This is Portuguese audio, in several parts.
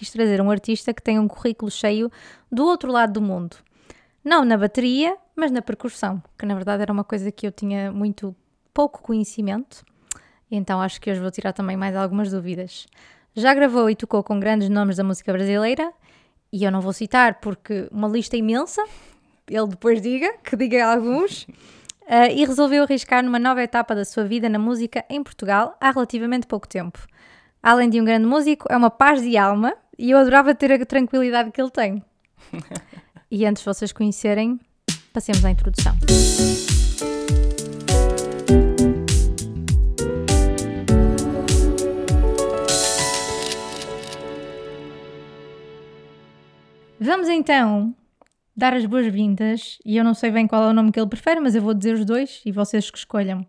quis trazer um artista que tem um currículo cheio do outro lado do mundo. Não na bateria, mas na percussão, que na verdade era uma coisa que eu tinha muito pouco conhecimento, então acho que hoje vou tirar também mais algumas dúvidas. Já gravou e tocou com grandes nomes da música brasileira, e eu não vou citar porque uma lista imensa, ele depois diga, que diga alguns, uh, e resolveu arriscar numa nova etapa da sua vida na música em Portugal há relativamente pouco tempo. Além de um grande músico, é uma paz de alma e eu adorava ter a tranquilidade que ele tem. e antes de vocês conhecerem, passemos à introdução. Vamos então dar as boas-vindas, e eu não sei bem qual é o nome que ele prefere, mas eu vou dizer os dois e vocês que escolham.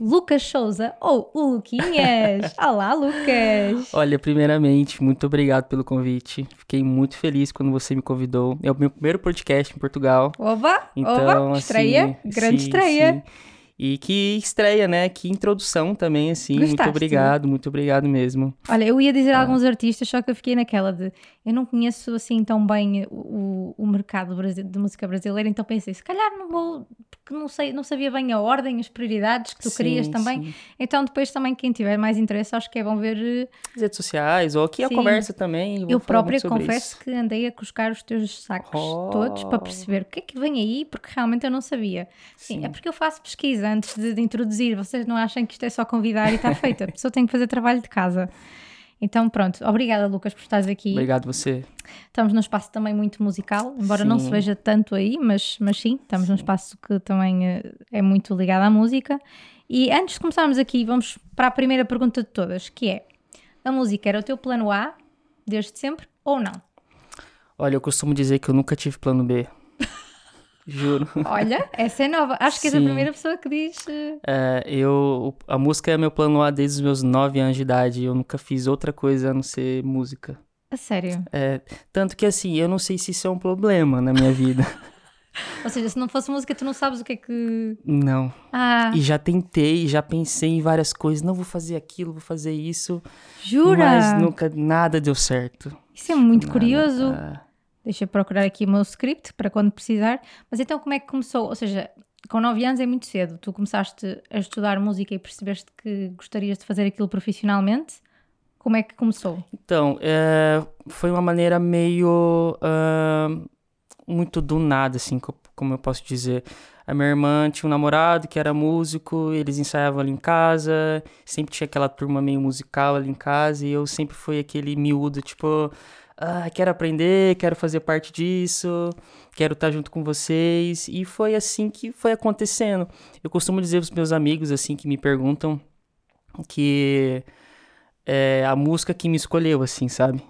Lucas Souza ou o Luquinhas. Olá, Lucas! Olha, primeiramente, muito obrigado pelo convite. Fiquei muito feliz quando você me convidou. É o meu primeiro podcast em Portugal. Oba! Então, oba! Estreia, assim, grande sim, estreia. Sim. E que estreia, né? Que introdução também, assim. Gostaste? Muito obrigado, muito obrigado mesmo. Olha, eu ia dizer ah. alguns artistas, só que eu fiquei naquela de. Eu não conheço assim tão bem o, o mercado de música brasileira, então pensei, se calhar não vou que não, sei, não sabia bem a ordem, as prioridades que tu sim, querias também. Sim. Então, depois também, quem tiver mais interesse, acho que é bom ver. As redes sociais, ou aqui sim. a conversa também. Eu própria confesso isso. que andei a cuscar os teus sacos oh. todos para perceber o que é que vem aí, porque realmente eu não sabia. Sim, é porque eu faço pesquisa antes de, de introduzir. Vocês não acham que isto é só convidar e está feito. A pessoa tem que fazer trabalho de casa. Então, pronto. Obrigada, Lucas, por estares aqui. Obrigado você. Estamos num espaço também muito musical, embora sim. não se veja tanto aí, mas, mas sim, estamos sim. num espaço que também é, é muito ligado à música. E antes de começarmos aqui, vamos para a primeira pergunta de todas, que é: a música era o teu plano A desde sempre ou não? Olha, eu costumo dizer que eu nunca tive plano B. Juro. Olha, essa é nova. Acho que és a primeira pessoa que diz. Eh, é, eu, a música é meu plano A desde os meus 9 anos de idade. Eu nunca fiz outra coisa a não ser música. A sério? É, tanto que assim, eu não sei se isso é um problema na minha vida. Ou seja, se não fosse música, tu não sabes o que é que. Não. Ah. E já tentei, já pensei em várias coisas. Não vou fazer aquilo, vou fazer isso. Jura? Mas nunca nada deu certo. Isso é muito nada, curioso. Ah. Deixa eu procurar aqui o meu script para quando precisar. Mas então, como é que começou? Ou seja, com 9 anos é muito cedo. Tu começaste a estudar música e percebeste que gostarias de fazer aquilo profissionalmente. Como é que começou? Então, é, foi uma maneira meio. Uh, muito do nada, assim, como eu posso dizer. A minha irmã tinha um namorado que era músico, eles ensaiavam ali em casa, sempre tinha aquela turma meio musical ali em casa, e eu sempre fui aquele miúdo, tipo ah, quero aprender, quero fazer parte disso, quero estar junto com vocês. E foi assim que foi acontecendo. Eu costumo dizer para os meus amigos, assim, que me perguntam, que é a música que me escolheu, assim, sabe?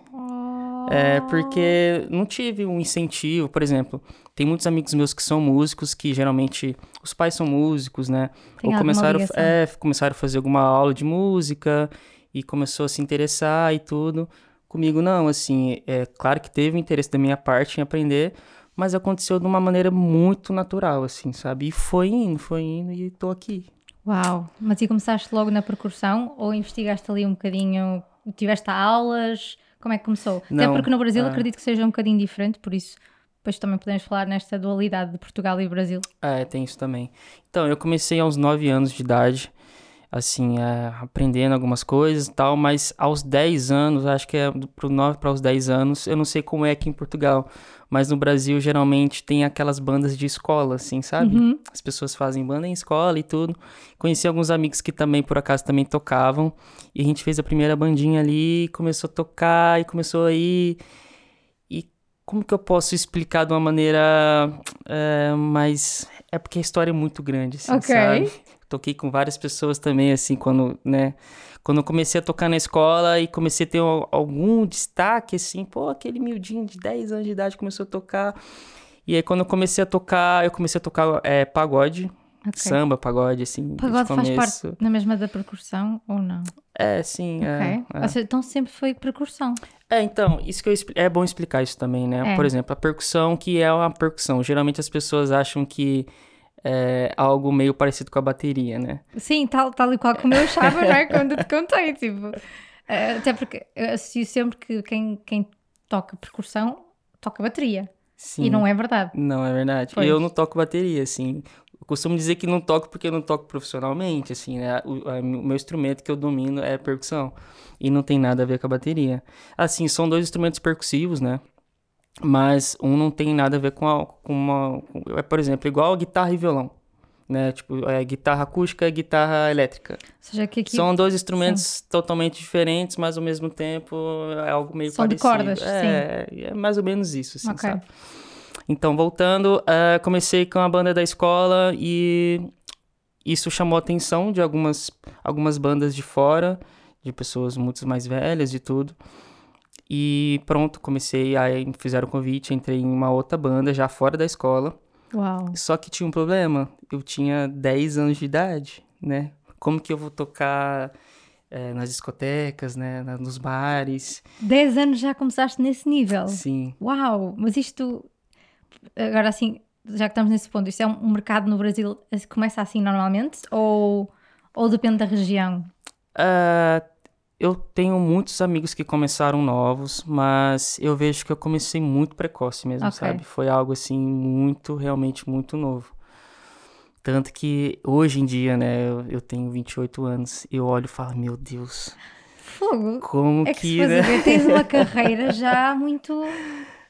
É porque não tive um incentivo, por exemplo, tem muitos amigos meus que são músicos, que geralmente os pais são músicos, né? Tem Ou começaram, é, começaram a fazer alguma aula de música e começou a se interessar e tudo. Comigo não, assim, é claro que teve interesse da minha parte em aprender, mas aconteceu de uma maneira muito natural, assim, sabe? E foi indo, foi indo e tô aqui. Uau! Mas e começaste logo na percussão ou investigaste ali um bocadinho, tiveste aulas? Como é que começou? Não, Até porque no Brasil ah. acredito que seja um bocadinho diferente, por isso depois também podemos falar nesta dualidade de Portugal e Brasil. É, tem isso também. Então, eu comecei aos 9 anos de idade, assim, é, aprendendo algumas coisas e tal, mas aos 10 anos, acho que é pro 9 para os 10 anos, eu não sei como é aqui em Portugal, mas no Brasil geralmente tem aquelas bandas de escola, assim, sabe? Uhum. As pessoas fazem banda em escola e tudo. Conheci alguns amigos que também, por acaso, também tocavam, e a gente fez a primeira bandinha ali, começou a tocar e começou aí. E como que eu posso explicar de uma maneira é, mais. É porque a história é muito grande, assim, okay. sabe? Toquei com várias pessoas também, assim, quando, né? Quando eu comecei a tocar na escola e comecei a ter algum destaque, assim, pô, aquele miudinho de 10 anos de idade começou a tocar. E aí, quando eu comecei a tocar, eu comecei a tocar é, pagode, okay. samba, pagode, assim. Pagode faz parte na mesma da percussão ou não? É, sim. É, okay. é, é. então sempre foi percussão. É, então, isso que eu, é bom explicar isso também, né? É. Por exemplo, a percussão, que é uma percussão. Geralmente as pessoas acham que é, algo meio parecido com a bateria, né? Sim, tal, tal e qual como eu achava, né? Quando te contei, tipo... Eh, Até porque eu associo sempre que quem, quem toca percussão toca bateria. Sim. E não é verdade. Não, é verdade. Pois. Eu não toco bateria, assim. Eu costumo dizer que não toco porque eu não toco profissionalmente, assim, né? O, a- o meu instrumento que eu domino é percussão. E não tem nada a ver com a bateria. Assim, são dois instrumentos percussivos, né? Mas um não tem nada a ver com, a, com uma... com- é, por exemplo, igual guitarra e violão. Né? Tipo, é guitarra acústica e guitarra elétrica. Que aqui São dois instrumentos totalmente diferentes, mas ao mesmo tempo é algo meio de parecido. cordas, é, é mais ou menos isso, assim, Ok. sabe? Então, voltando, eh, comecei com a banda da escola e isso chamou a atenção de algumas, algumas bandas de fora, de pessoas muito mais velhas e tudo. E pronto, comecei, aí fizeram o convite, entrei em uma outra banda já fora da escola. Uau. Só que tinha um problema. Eu tinha 10 anos de idade, né? Como que eu vou tocar eh, nas discotecas, né? Nos bares? 10 anos já começaste nesse nível. Sim. Uau! Mas isto, agora assim, já que estamos nesse ponto, isto é um mercado no Brasil que começa assim normalmente? Ou, ou depende da região? Ah, eu tenho muitos amigos que começaram novos, mas eu vejo que eu comecei muito precoce mesmo, Ok. sabe? Foi algo assim muito, realmente muito novo. Tanto que hoje em dia, né, eu, eu tenho 28 anos, eu olho e falo, meu Deus, Fogo! como É que que, né? tens uma carreira já muito.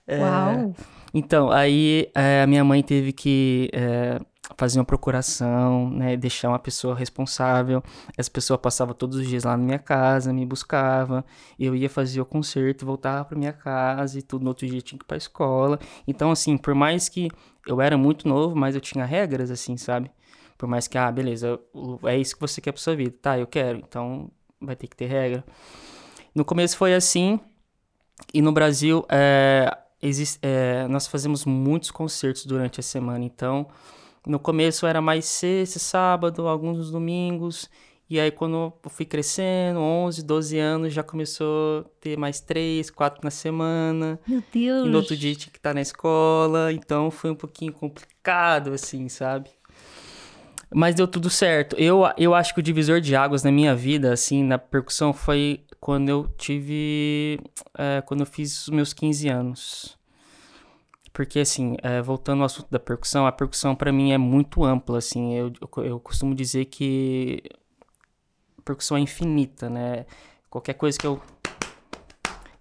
É. Uau! Então, aí eh, a minha mãe teve que eh, fazer uma procuração, né, deixar uma pessoa responsável. Essa pessoa passava todos os dias lá na minha casa, me buscava, eu ia fazer o concerto, voltava para minha casa e tudo. No outro dia tinha que ir para escola. Então, assim, por mais que eu era muito novo, mas eu tinha regras, assim, sabe? Por mais que, ah, beleza, é isso que você quer pra sua vida. Tá, eu quero, então vai ter que ter regra. No começo foi assim, e no Brasil, é, exis- é, nós fazemos muitos concertos durante a semana. Então, no começo era mais sexta, sábado, alguns domingos. E aí, quando eu fui crescendo, 11, 12 anos, já começou a ter mais três, quatro na semana. Meu Deus! E no outro dia tinha que estar na escola. Então, foi um pouquinho complicado, assim, sabe? Mas deu tudo certo. Eu, eu acho que o divisor de águas na minha vida, assim, na percussão, foi quando eu tive. é, quando eu fiz os meus 15 anos. Porque, assim, é, voltando ao assunto da percussão, a percussão pra mim é muito ampla, assim. Eu, eu, costumo dizer que a percussão é infinita, né? Qualquer coisa que eu.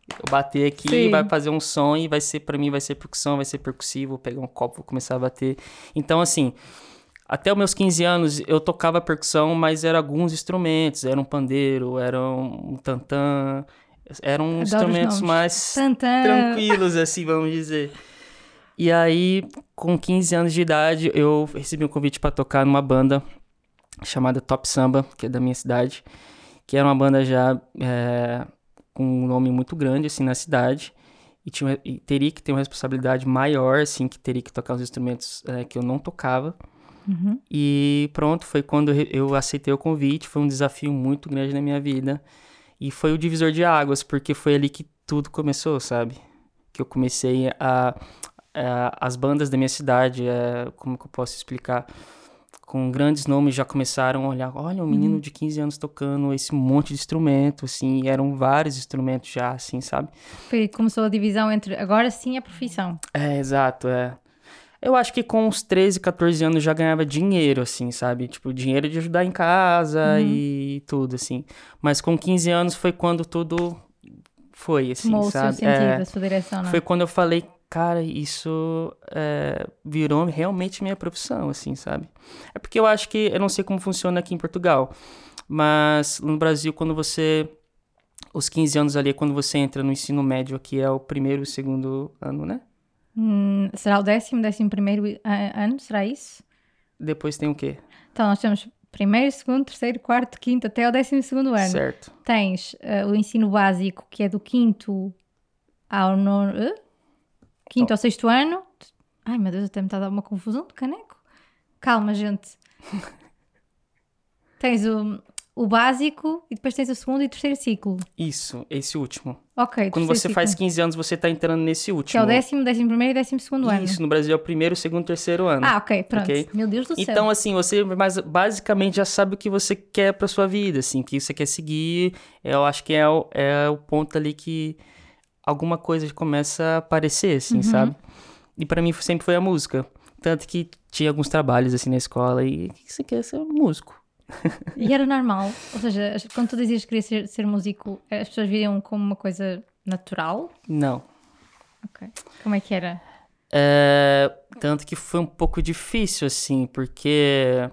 Eu bater aqui Sim. vai fazer um som e vai ser, pra mim, vai ser percussão, vai ser percussivo, vou pegar um copo, vou começar a bater. Então, assim, até os meus 15 anos eu tocava percussão, mas eram alguns instrumentos, era um pandeiro, era um tantã, eram Adoro os instrumentos mais Tantã. tranquilos, assim, vamos dizer. E aí, com 15 anos de idade, eu recebi um convite para tocar numa banda chamada Top Samba, que é da minha cidade, que era uma banda já é, com um nome muito grande, assim, na cidade. E, tinha, e teria que ter uma responsabilidade maior, assim, que teria que tocar os instrumentos é, que eu não tocava. Uhum. E pronto, foi quando eu aceitei o convite, foi um desafio muito grande na minha vida. E foi o divisor de águas, porque foi ali que tudo começou, sabe? Que eu comecei a. a- as bandas da minha cidade, é, como que eu posso explicar? Com grandes nomes já começaram a olhar, olha, um menino de 15 anos tocando esse monte de instrumento, assim, eram vários instrumentos já, assim, sabe? Foi, começou a divisão entre agora sim a profissão. É, exato, é. Eu acho que com uns 13, 14 anos já ganhava dinheiro, assim, sabe? Tipo, dinheiro de ajudar em casa e tudo, assim. Mas com 15 anos foi quando tudo foi, assim, seu sabe? sentido, É, a sua direção, não é? foi quando eu falei, cara, isso é, virou realmente minha profissão, assim, sabe? É porque eu acho que, eu não sei como funciona aqui em Portugal, mas no Brasil, quando você, os 15 anos ali, é quando você entra no ensino médio, que é o primeiro e segundo ano, né? Hum, será o décimo, décimo primeiro a- ano? Será isso? Depois tem o quê? Então, nós temos primeiro, segundo, terceiro, quarto, quinto, até o décimo segundo ano. Certo. Tens eh, o ensino básico, que é do quinto ao nono... eh? Quinto ao sexto ano. Ai, meu Deus, até me está a dar uma confusão de caneco. Calma, gente. Tens o, o básico e depois tens o segundo e terceiro ciclo. Isso, esse último. Ok. Quando você faz ciclo. 15 anos, você tá entrando nesse Que é último. o décimo, décimo primeiro e décimo segundo ano. Isso, no Brasil é o primeiro, segundo, terceiro ano. Ah, ok, pronto. Ok. Meu Deus do céu. Então, assim, você mas, basicamente já sabe o que você quer pra sua vida, assim, o que você quer seguir. Eu acho que é o, é o ponto ali que alguma coisa começa a aparecer, Uhum. assim, sabe? E pra mim sempre foi a música. Tanto que tinha alguns trabalhos, assim, na escola e o que você quer ser músico. E era normal, ou seja, quando tu dizias que querias ser, ser músico, as pessoas viam como uma coisa natural? Não. Ok. Como é que era? É, tanto que foi um pouco difícil, assim, porque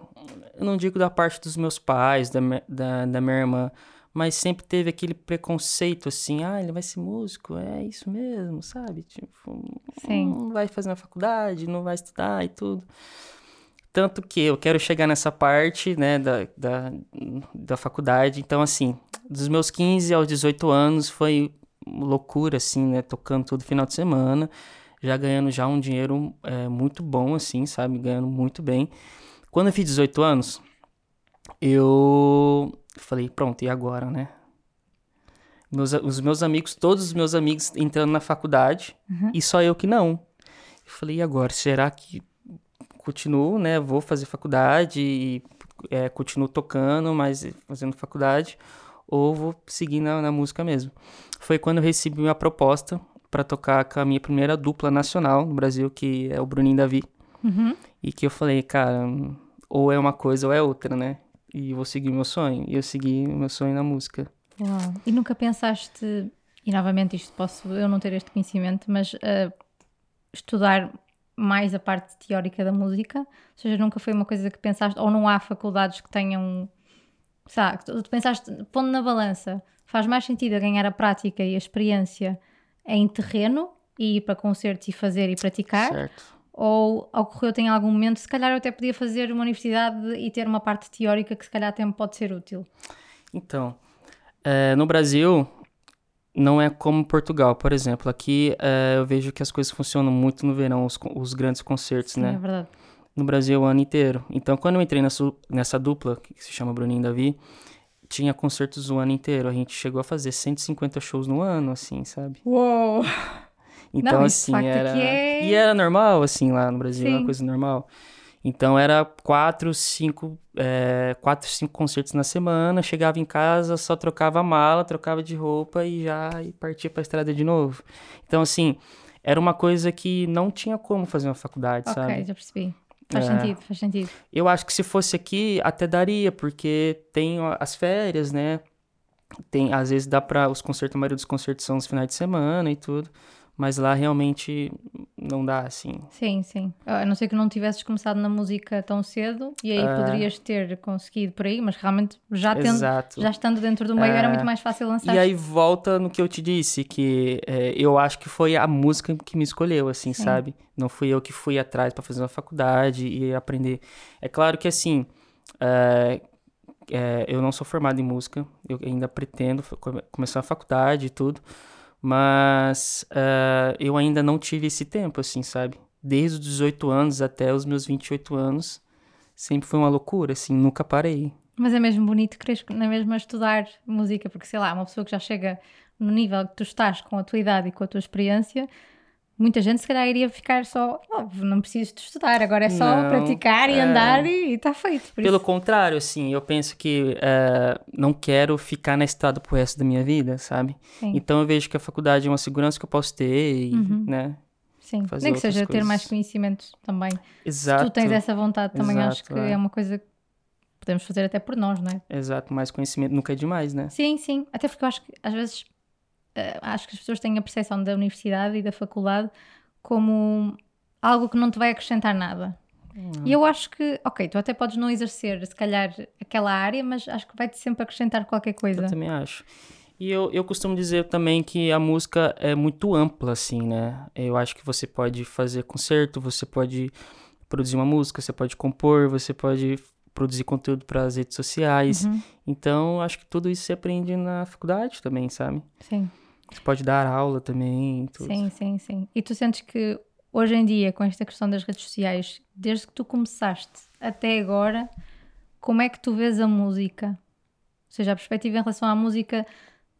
eu não digo da parte dos meus pais, da, da, da minha irmã, mas sempre teve aquele preconceito, assim, ah, ele vai ser músico, é isso mesmo, sabe? Tipo, Sim. não vai fazer na faculdade, não vai estudar e tudo. Tanto que eu quero chegar nessa parte, né, da, da, da faculdade. Então, assim, dos meus 15 aos 18 anos foi loucura, assim, né, tocando todo final de semana já ganhando já um dinheiro é, muito bom, assim, sabe? Ganhando muito bem. Quando eu fiz 18 anos, eu falei, pronto, e agora, né? Meus, os meus amigos, todos os meus amigos entrando na faculdade, e só eu que não. Eu falei, e agora? Será que continuo, né? Vou fazer faculdade e é, continuo tocando, mas fazendo faculdade, ou vou seguir na, na música mesmo. Foi quando eu recebi uma proposta para tocar com a minha primeira dupla nacional no Brasil, que é o Bruninho Davi. Uhum. E que eu falei, cara, ou é uma coisa ou é outra, né? E vou seguir o meu sonho. E eu segui o meu sonho na música. Uau. E nunca pensaste, e novamente isto posso eu não ter este conhecimento, mas ah, estudar mais a parte teórica da música? Ou seja, nunca foi uma coisa que pensaste, ou não há faculdades que tenham. Sabe, tu pensaste, pondo na balança, faz mais sentido ganhar a prática e a experiência em terreno e ir para concertos e fazer e praticar? Certo. Ou ocorreu-te em algum momento, se calhar eu até podia fazer uma universidade e ter uma parte teórica que se calhar até me pode ser útil? Então, é, no Brasil, não é como Portugal, por exemplo. Aqui é, eu vejo que as coisas funcionam muito no verão, os, os grandes concertos, Sim, né? é verdade. no Brasil o ano inteiro. Então, quando eu entrei nessa, nessa dupla, que se chama Bruninho e Davi, tinha concertos o ano inteiro. A gente chegou a fazer 150 shows no ano, assim, sabe? Uou! Então, Não, assim, era... é- E era normal, assim, lá no Brasil, era Sim. uma coisa normal. Então, era quatro, cinco, é, quatro, cinco concertos na semana. Chegava em casa, só trocava a mala, trocava de roupa e já e partia pra estrada de novo. Então, assim, era uma coisa que não tinha como fazer uma faculdade, Ok, sabe? já percebi. Faz É. sentido, faz sentido. Eu acho que se fosse aqui, até daria, porque tem as férias, né? Tem, às vezes dá pra. Os concertos, a maioria dos concertos são nos finais de semana e tudo. Mas lá realmente não dá, assim. Sim, sim. A não ser que não tivesses começado na música tão cedo e aí Ah. poderias ter conseguido por aí, mas realmente já, tendo, já estando dentro do meio era É. muito mais fácil lançar. E aí volta no que eu te disse, que é, eu acho que foi a música que me escolheu, assim, Sim. sabe? Não fui eu que fui atrás pra fazer uma faculdade e aprender. É claro que, assim, é, é, eu não sou formado em música, eu ainda pretendo começar a faculdade e tudo, mas é, eu ainda não tive esse tempo, assim, sabe? Desde os 18 anos até os meus 28 anos, sempre foi uma loucura, assim, nunca parei. Mas é mesmo bonito quereres na mesma estudar música, porque sei lá, uma pessoa que já chega no nível que tu estás com a tua idade e com a tua experiência, muita gente se calhar iria ficar só, "Oh, não preciso de estudar, agora é só Não, praticar e é. andar e está feito. Pelo isso- contrário, assim, eu penso que eh, não quero ficar na estrada pro resto da minha vida, sabe? Sim. Então eu vejo que a faculdade é uma segurança que eu posso ter e, Uhum. né? Sim, fazer nem que seja ter coisas. mais conhecimento também. Exato. Se tu tens essa vontade, também acho Exato, que é. é uma coisa que podemos fazer até por nós, não é? Exato, mais conhecimento nunca é demais, né? Sim, sim. Até porque eu acho que às vezes acho que as pessoas têm a percepção da universidade e da faculdade como algo que não te vai acrescentar nada. E eu acho que, ok, tu até podes não exercer, se calhar, aquela área, mas acho que vai-te sempre acrescentar qualquer coisa. Eu também acho. E eu, eu costumo dizer também que a música é muito ampla, assim, né? Eu acho que você pode fazer concerto, você pode produzir uma música, você pode compor, você pode produzir conteúdo para as redes sociais. Uhum, Então, acho que tudo isso você aprende na faculdade também, sabe? sim, Você pode dar aula também, tudo. sim, sim, sim. E tu sentes que hoje em dia, com esta questão das redes sociais, desde que tu começaste até agora, como é que tu vês a música? seja, a perspectiva em relação à música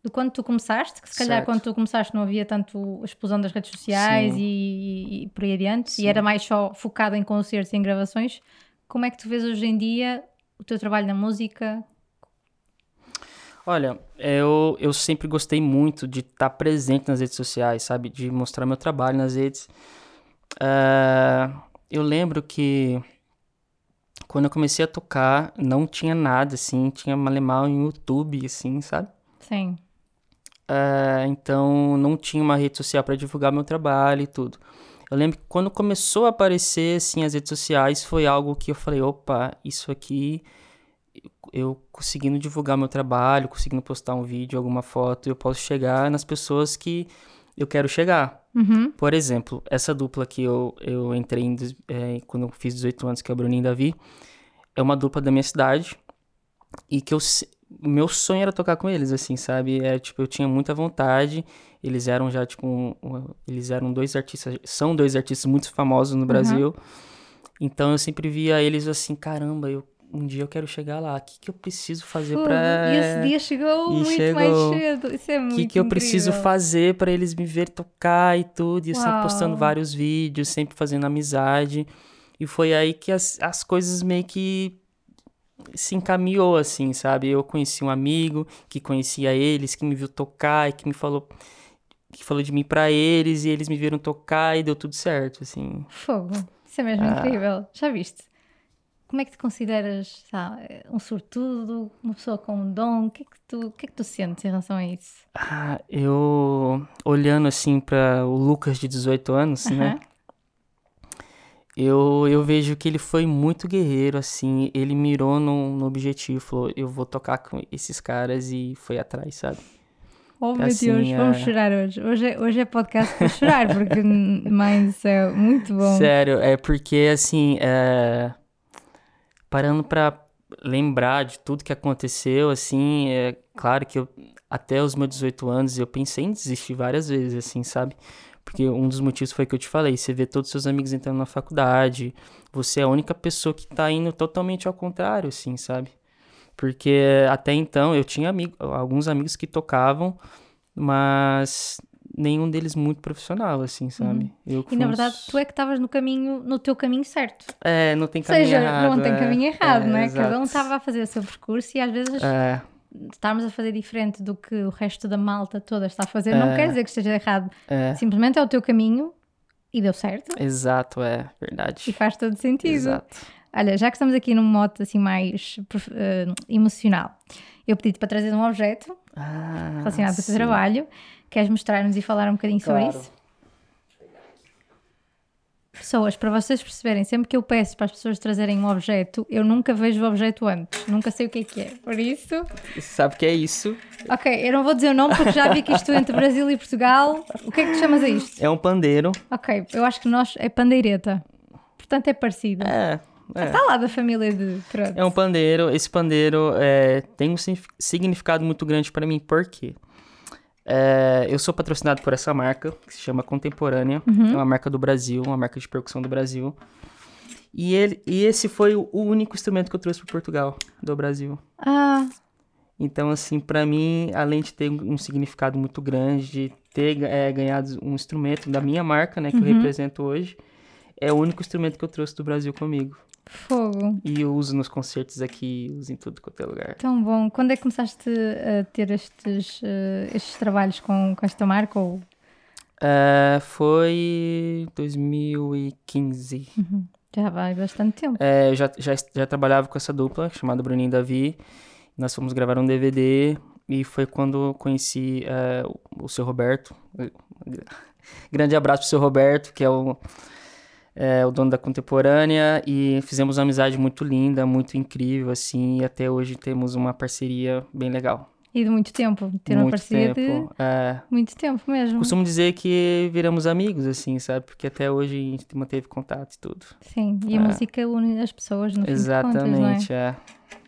de quando tu começaste, que se calhar Certo. quando tu começaste não havia tanto a explosão das redes sociais e, e por aí adiante, Sim. e era mais só focado em concertos e em gravações. Como é que tu vês hoje em dia o teu trabalho na música? Olha, eu, eu sempre gostei muito de estar presente nas redes sociais, sabe? De mostrar meu trabalho nas redes. Ah, eu lembro que quando eu comecei a tocar, não tinha nada, assim. Tinha Malemal em YouTube, assim, sabe? Sim. Ah, então, não tinha uma rede social para divulgar meu trabalho e tudo. Eu lembro que quando começou a aparecer, assim, as redes sociais, foi algo que eu falei, opa, isso aqui, eu conseguindo divulgar meu trabalho, conseguindo postar um vídeo, alguma foto, eu posso chegar nas pessoas que eu quero chegar. Uhum. Por exemplo, essa dupla que eu, eu entrei em, eh, quando eu fiz 18 anos, que é o Bruninho e Davi, é uma dupla da minha cidade e que eu, meu sonho era tocar com eles, assim, sabe? É, tipo, eu tinha muita vontade. Eles eram já, tipo, um- um- eles eram dois artistas, são dois artistas muito famosos no Brasil. Então eu sempre via eles assim, caramba, eu, um dia eu quero chegar lá. O que, que eu preciso fazer Fogo. pra. E esse dia chegou e muito chegou. mais cedo. Isso é O muito que, que eu preciso fazer pra eles me ver tocar e tudo. E eu sempre postando vários vídeos, sempre fazendo amizade. E foi aí que as, as coisas meio que se encaminhou, assim, sabe? Eu conheci um amigo que conhecia eles, que me viu tocar e que me falou que falou de mim pra eles e eles me viram tocar e deu tudo certo, assim. Fogo. Isso é mesmo Ah. incrível. Já viste? Como é que te consideras sabe, um sortudo, uma pessoa com um dom? O que é que tu, o que é que tu sentes em relação a isso? Ah, eu olhando assim para o Lucas de 18 anos, né? Aham. Eu, eu vejo que ele foi muito guerreiro, assim. Ele mirou no, no objetivo, falou: eu vou tocar com esses caras e foi atrás, sabe? Oh meu Assim, Deus, vamos é- chorar hoje. Hoje é, hoje é podcast para chorar, porque, mas é muito bom. Sério, é porque, assim, é... parando pra lembrar de tudo que aconteceu, assim, é claro que eu, até os meus 18 anos, eu pensei em desistir várias vezes, assim, sabe? Porque um dos motivos foi que eu te falei, você vê todos os seus amigos entrando na faculdade, você é a única pessoa que tá indo totalmente ao contrário, assim, sabe? Porque até então eu tinha amigo, alguns amigos que tocavam, mas nenhum deles muito profissional, assim, sabe? Eu Uhum. E na verdade, s- tu é que estavas no caminho, no teu caminho certo. É, não tem Ou caminho seja, errado. não tem é. caminho errado, É, não é? Cada um estava a fazer o seu percurso e às vezes É, estarmos a fazer diferente do que o resto da malta toda está a fazer, não É. quer dizer que esteja errado. é, Simplesmente é o teu caminho e deu certo exato, é e verdade. faz todo sentido. Exato. Olha, já que estamos aqui num modo assim mais eh, emocional, eu pedi-te para trazer um objeto Ah, relacionado com o teu sim. trabalho. Queres mostrar-nos e falar um bocadinho sobre Claro. isso? Pessoas, para vocês perceberem, sempre que eu peço para as pessoas trazerem um objeto, eu nunca vejo o objeto antes, nunca sei o que é que é. Por isso, Sabe que é isso? ok, eu não vou dizer o nome porque já vi que isto entre Brasil e Portugal. O que é que tu chamas a isto? É um pandeiro. Ok, eu acho que nós é pandeireta. Portanto, é parecido. É, é. Está lá da família de. Pronto. É um pandeiro. Esse pandeiro é, tem um signifi- significado muito grande para mim, por quê? É, eu sou patrocinado por essa marca, que se chama Contemporânea. É uma marca do Brasil, uma marca de percussão do Brasil. E, ele, e esse foi o único instrumento que eu trouxe para Portugal, do Brasil. Ah, Então, assim, pra mim, além de ter um significado muito grande, de ter é, ganhado um instrumento da minha marca, né, que eu represento hoje, é o único instrumento que eu trouxe do Brasil comigo. Fogo. E eu uso nos concertos aqui, uso em tudo quanto é lugar. Tão bom. Quando é que começaste a ter estes, eh, estes trabalhos com, com esta marca? Ou... É, foi 2015. Já vai bastante tempo. É, eu já, já, já trabalhava com essa dupla, chamada Bruninho e Davi. Nós fomos gravar um DVD e foi quando conheci é, o, o seu Roberto. Grande abraço pro seu Roberto, que é o, é, o dono da Contemporânea. E fizemos uma amizade muito linda, muito incrível, assim. E até hoje temos uma parceria bem legal. E de muito tempo. Ter uma muito parceria tempo. de É, muito tempo mesmo. costumo dizer que viramos amigos, assim, sabe? Porque até hoje a gente manteve contato e tudo. Sim, e a É. música une as pessoas no fim de contas, não é? Exatamente, é.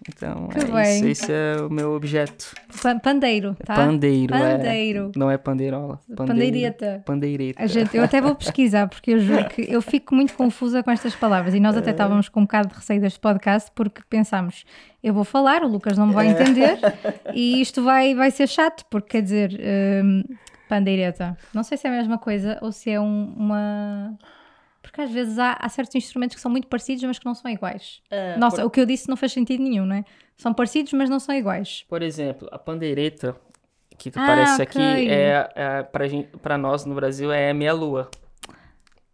Então, Que é bem. isso, esse é o meu objeto. Pa- Pandeiro, tá? Pandeiro, é. Pandeiro. Não é pandeirola. Pandeiro. Pandeireta. Pandeireta. A gente, eu até vou pesquisar, porque eu juro que eu fico muito confusa com estas palavras. E nós até estávamos com um bocado de receio deste podcast, porque pensámos, eu vou falar, o Lucas não me vai entender, e isto vai, vai ser chato, porque quer dizer, hum, pandeireta. Não sei se é a mesma coisa ou se é um- uma. Porque às vezes há, há certos instrumentos que são muito parecidos, mas que não são iguais. É, Nossa, por, o que eu disse não faz sentido nenhum, não é? São parecidos, mas não são iguais. por exemplo, a pandeireta que Ah, aparece aqui é, é pra, gente, pra nós no Brasil é meia-lua.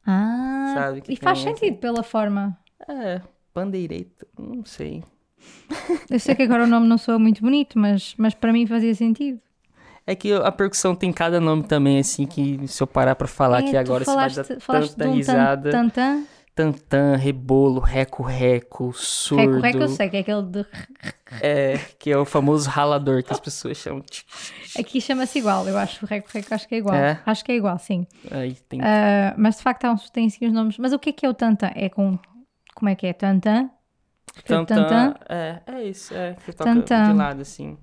Ah, Sabe e faz essa- sentido pela forma. É, pandeireta, não sei. Eu sei que agora o nome não soa muito bonito, mas, mas para mim fazia sentido. É que a percussão tem cada nome também, assim, que se eu parar pra falar É, aqui agora, falaste, você vai dar falaste tanta um tan- risada. tantã. Tantã, rebolo, reco-reco, surdo. Reco, reco eu sei, que é aquele de... É, que é o famoso ralador que as pessoas chamam. Aqui chama-se igual, eu acho. Reco, reco, acho que é igual. É? Acho que é igual, sim. Aí tem. Ah, mas de facto há uns, tem assim os nomes. Mas o que é que é o tantã? É com... Como é que é? Tantã? Tantã. É, é isso, é. Que toca Tantã. de lado, assim.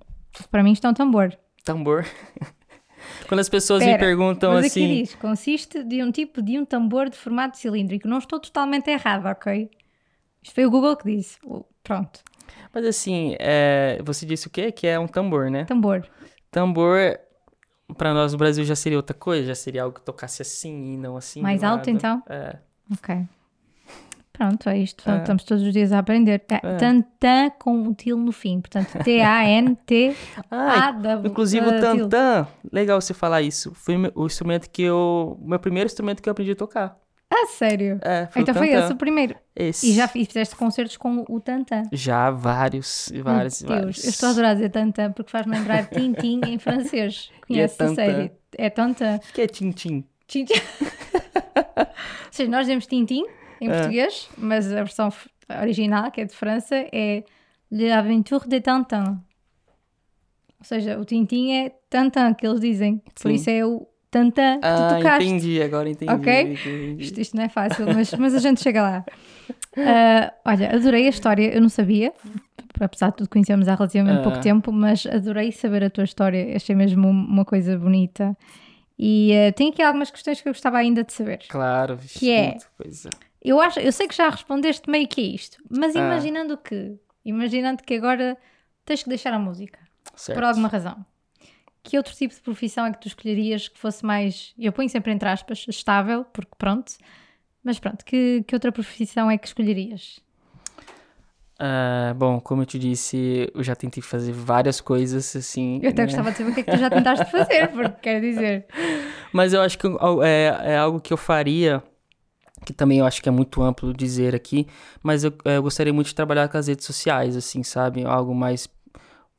Para mim isto é um tambor. Tambor. Quando as pessoas me Espera, perguntam mas assim. aqui diz, consiste de um tipo de um tambor de formato cilíndrico. Não estou totalmente errada, ok? Isto foi o Google que disse. Pronto, Mas assim, é, você disse o quê? Que é um tambor, né? tambor. Tambor, pra nós no Brasil já seria outra coisa, já seria algo que tocasse assim e não assim. Mais alto, então? É. Ok. Pronto, é isto. É. Estamos todos os dias a aprender. É. Tantã com um til no fim. Portanto, Ah, T-A-N-T-A-W. inclusive o til. tantã, legal você falar isso. Foi o o instrumento que eu. O meu primeiro instrumento que eu aprendi a tocar. Ah, sério? É, foi então o foi esse o primeiro. Esse. E já fiz- fizeste concertos com o Tantã. Já vários, vários, Meu Deus, vários. eu estou a adorar dizer Tantã porque faz-me lembrar Tintin em francês. E é Conhece a série? É Tantã. O que é Tintim? Tintin. Ou seja, nós dizemos Tintin em português, mas a versão original, que é de França, é L'Aventure de Tintin. Ou seja, o Tintin é Tantan, que eles dizem. Por Sim. isso é o Tantan que tu Ah, tocaste. entendi, agora entendi. Ok? entendi. Isto, isto não é fácil, mas, mas a gente chega lá. Ah, olha, adorei a história, eu não sabia, apesar de tudo conhecermos há relativamente pouco Ah. tempo, mas adorei saber a tua história, achei mesmo uma coisa bonita. E ah, tenho aqui algumas questões que eu gostava ainda de saber. Claro, Que é? coisa. Eu, acho, eu sei que já respondeste meio que isto, mas Ah. imaginando que, imaginando que agora tens que deixar a música, Certo. por alguma razão. Que outro tipo de profissão é que tu escolherias que fosse mais, eu ponho sempre entre aspas, estável, porque pronto, mas pronto, que, que outra profissão é que escolherias? Ah, bom, como eu te disse, eu já tentei fazer várias coisas, assim. Eu até né? gostava de saber o que é que tu já tentaste fazer, porque quer dizer, Mas eu acho que é, é algo que eu faria, que também eu acho que é muito amplo dizer aqui, mas eu, é, eu gostaria muito de trabalhar com as redes sociais, assim, sabe? Algo mais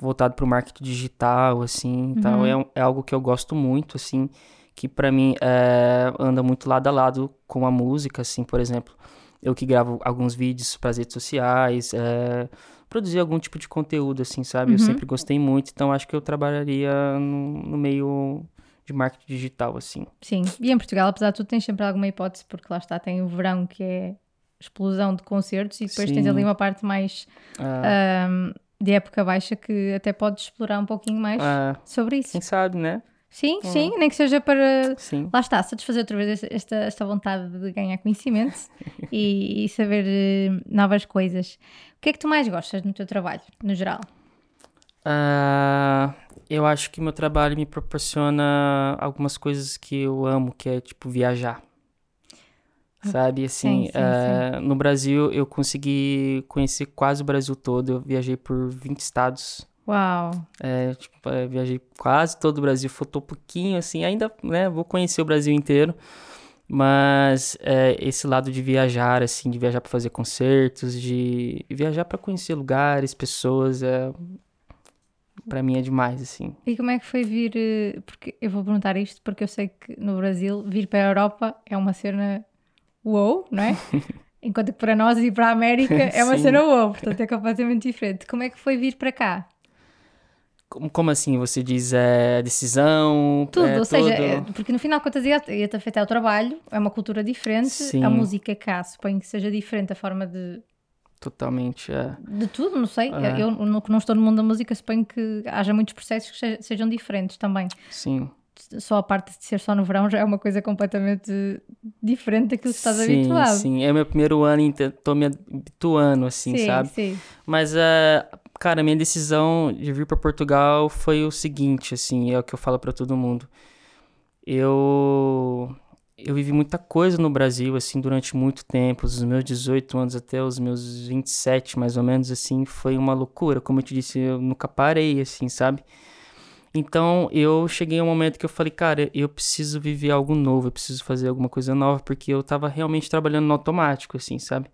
voltado para o marketing digital, assim, e tal. Uhum. É, é algo que eu gosto muito, assim, que para mim é, anda muito lado a lado com a música, assim, por exemplo. Eu que gravo alguns vídeos para as redes sociais, é, produzir algum tipo de conteúdo, assim, sabe? Eu Uhum. sempre gostei muito, então acho que eu trabalharia no, no meio de marketing digital, assim. sim. E em Portugal, apesar de tudo, tens sempre alguma hipótese, porque lá está, tem o verão que é explosão de concertos e depois tens Sim. ali uma parte mais Ah, ahm, de época baixa que até podes explorar um pouquinho mais ah, sobre isso. quem sabe, né? Sim, sim, nem que seja para Sim. lá está, satisfazer outra vez esta, esta vontade de ganhar conhecimento e, e saber eh, novas coisas. O que é que tu mais gostas no teu trabalho, no geral? Ah, eu acho que meu trabalho me proporciona algumas coisas que eu amo, que é tipo viajar. Sabe, assim, sim, sim, ah, no Brasil eu consegui conhecer quase o Brasil todo. Eu viajei por 20 estados. Uau! É, tipo, é, viajei quase todo o Brasil, faltou pouquinho, assim, ainda, né, vou conhecer o Brasil inteiro, mas é, esse lado de viajar, assim, de viajar para fazer concertos, de viajar para conhecer lugares, pessoas, é, para mim é demais, assim. E como é que foi vir? eh, Porque eu vou perguntar isto porque eu sei que no Brasil vir para a Europa é uma cena uou, não é? Enquanto que para nós ir para a América é uma cena uou, portanto é completamente diferente. Como é que foi vir para cá? Como, como assim, você diz, é, decisão, Tudo, é, ou seja, tudo? é- porque no final, ia- ia-te afetar o trabalho, é uma cultura diferente, Sim. a música cá suponho que seja diferente, a forma de Totalmente, é. De tudo, não sei. É. Eu no- que não estou no mundo da música, suponho que haja muitos processos que se- sejam diferentes também. Sim. Só a parte de ser só no verão já é uma coisa completamente diferente daquilo que estás sim, habituado. Sim, é meu primeiro ano, tô me habituando, assim, sim, sabe? sim. Mas, é, cara, a minha decisão de vir para Portugal foi o seguinte, assim, é o que eu falo para todo mundo. Eu eu vivi muita coisa no Brasil, assim, durante muito tempo, dos meus 18 anos até os meus 27, mais ou menos, assim, foi uma loucura. Como eu te disse, eu nunca parei, assim, sabe? Então, eu cheguei a um momento que eu falei, cara, eu preciso viver algo novo, eu preciso fazer alguma coisa nova, porque eu tava realmente trabalhando no automático, assim, sabe?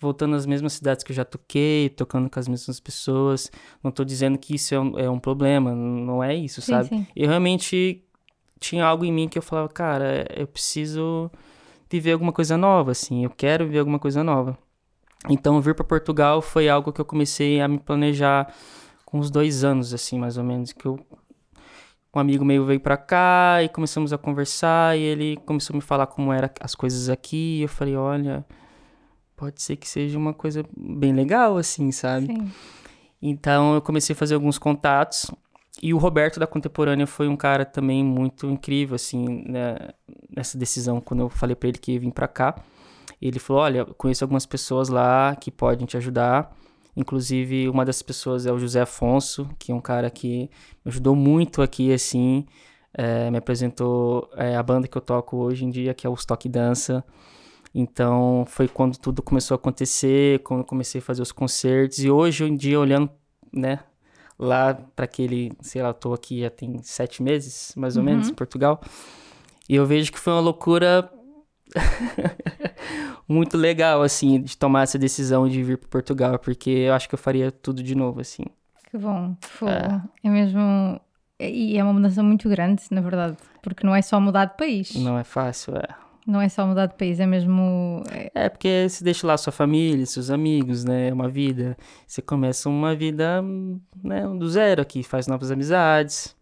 Voltando às mesmas cidades que eu já toquei, tocando com as mesmas pessoas. Não tô dizendo que isso é um, é um problema, não é isso, Sim, sabe? sim. Eu realmente tinha algo em mim que eu falava, cara, eu preciso viver alguma coisa nova, assim, eu quero viver alguma coisa nova. Então, vir para Portugal foi algo que eu comecei a me planejar com uns dois anos, assim, mais ou menos, que eu um amigo meu veio pra cá e começamos a conversar e ele começou a me falar como eram as coisas aqui e eu falei, olha, pode ser que seja uma coisa bem legal, assim, sabe? Sim. Então eu comecei a fazer alguns contatos e o Roberto da Contemporânea foi um cara também muito incrível, assim, né, nessa decisão, quando eu falei pra ele que ia vir pra cá. Ele falou, olha, conheço algumas pessoas lá que podem te ajudar. Inclusive, uma das pessoas é o José Afonso, que é um cara que me ajudou muito aqui, assim. é, me apresentou é, a banda que eu toco hoje em dia, que é o Stock Dança. Então, foi quando tudo começou a acontecer, quando comecei a fazer os concertos. E hoje em dia, olhando, né, lá para aquele, sei lá, eu tô aqui já tem sete meses, mais ou menos, em Portugal. E eu vejo que foi uma loucura muito legal, assim, de tomar essa decisão de vir para Portugal, porque eu acho que eu faria tudo de novo, assim. Que bom. Fogo. É. mesmo. E é uma mudança muito grande, na verdade. Porque não é só mudar de país. Não é fácil, é. É só mudar de país, é mesmo. é- É, porque você deixa lá sua família, seus amigos, né? Uma vida. Você começa uma vida, né, do zero aqui, faz novas amizades,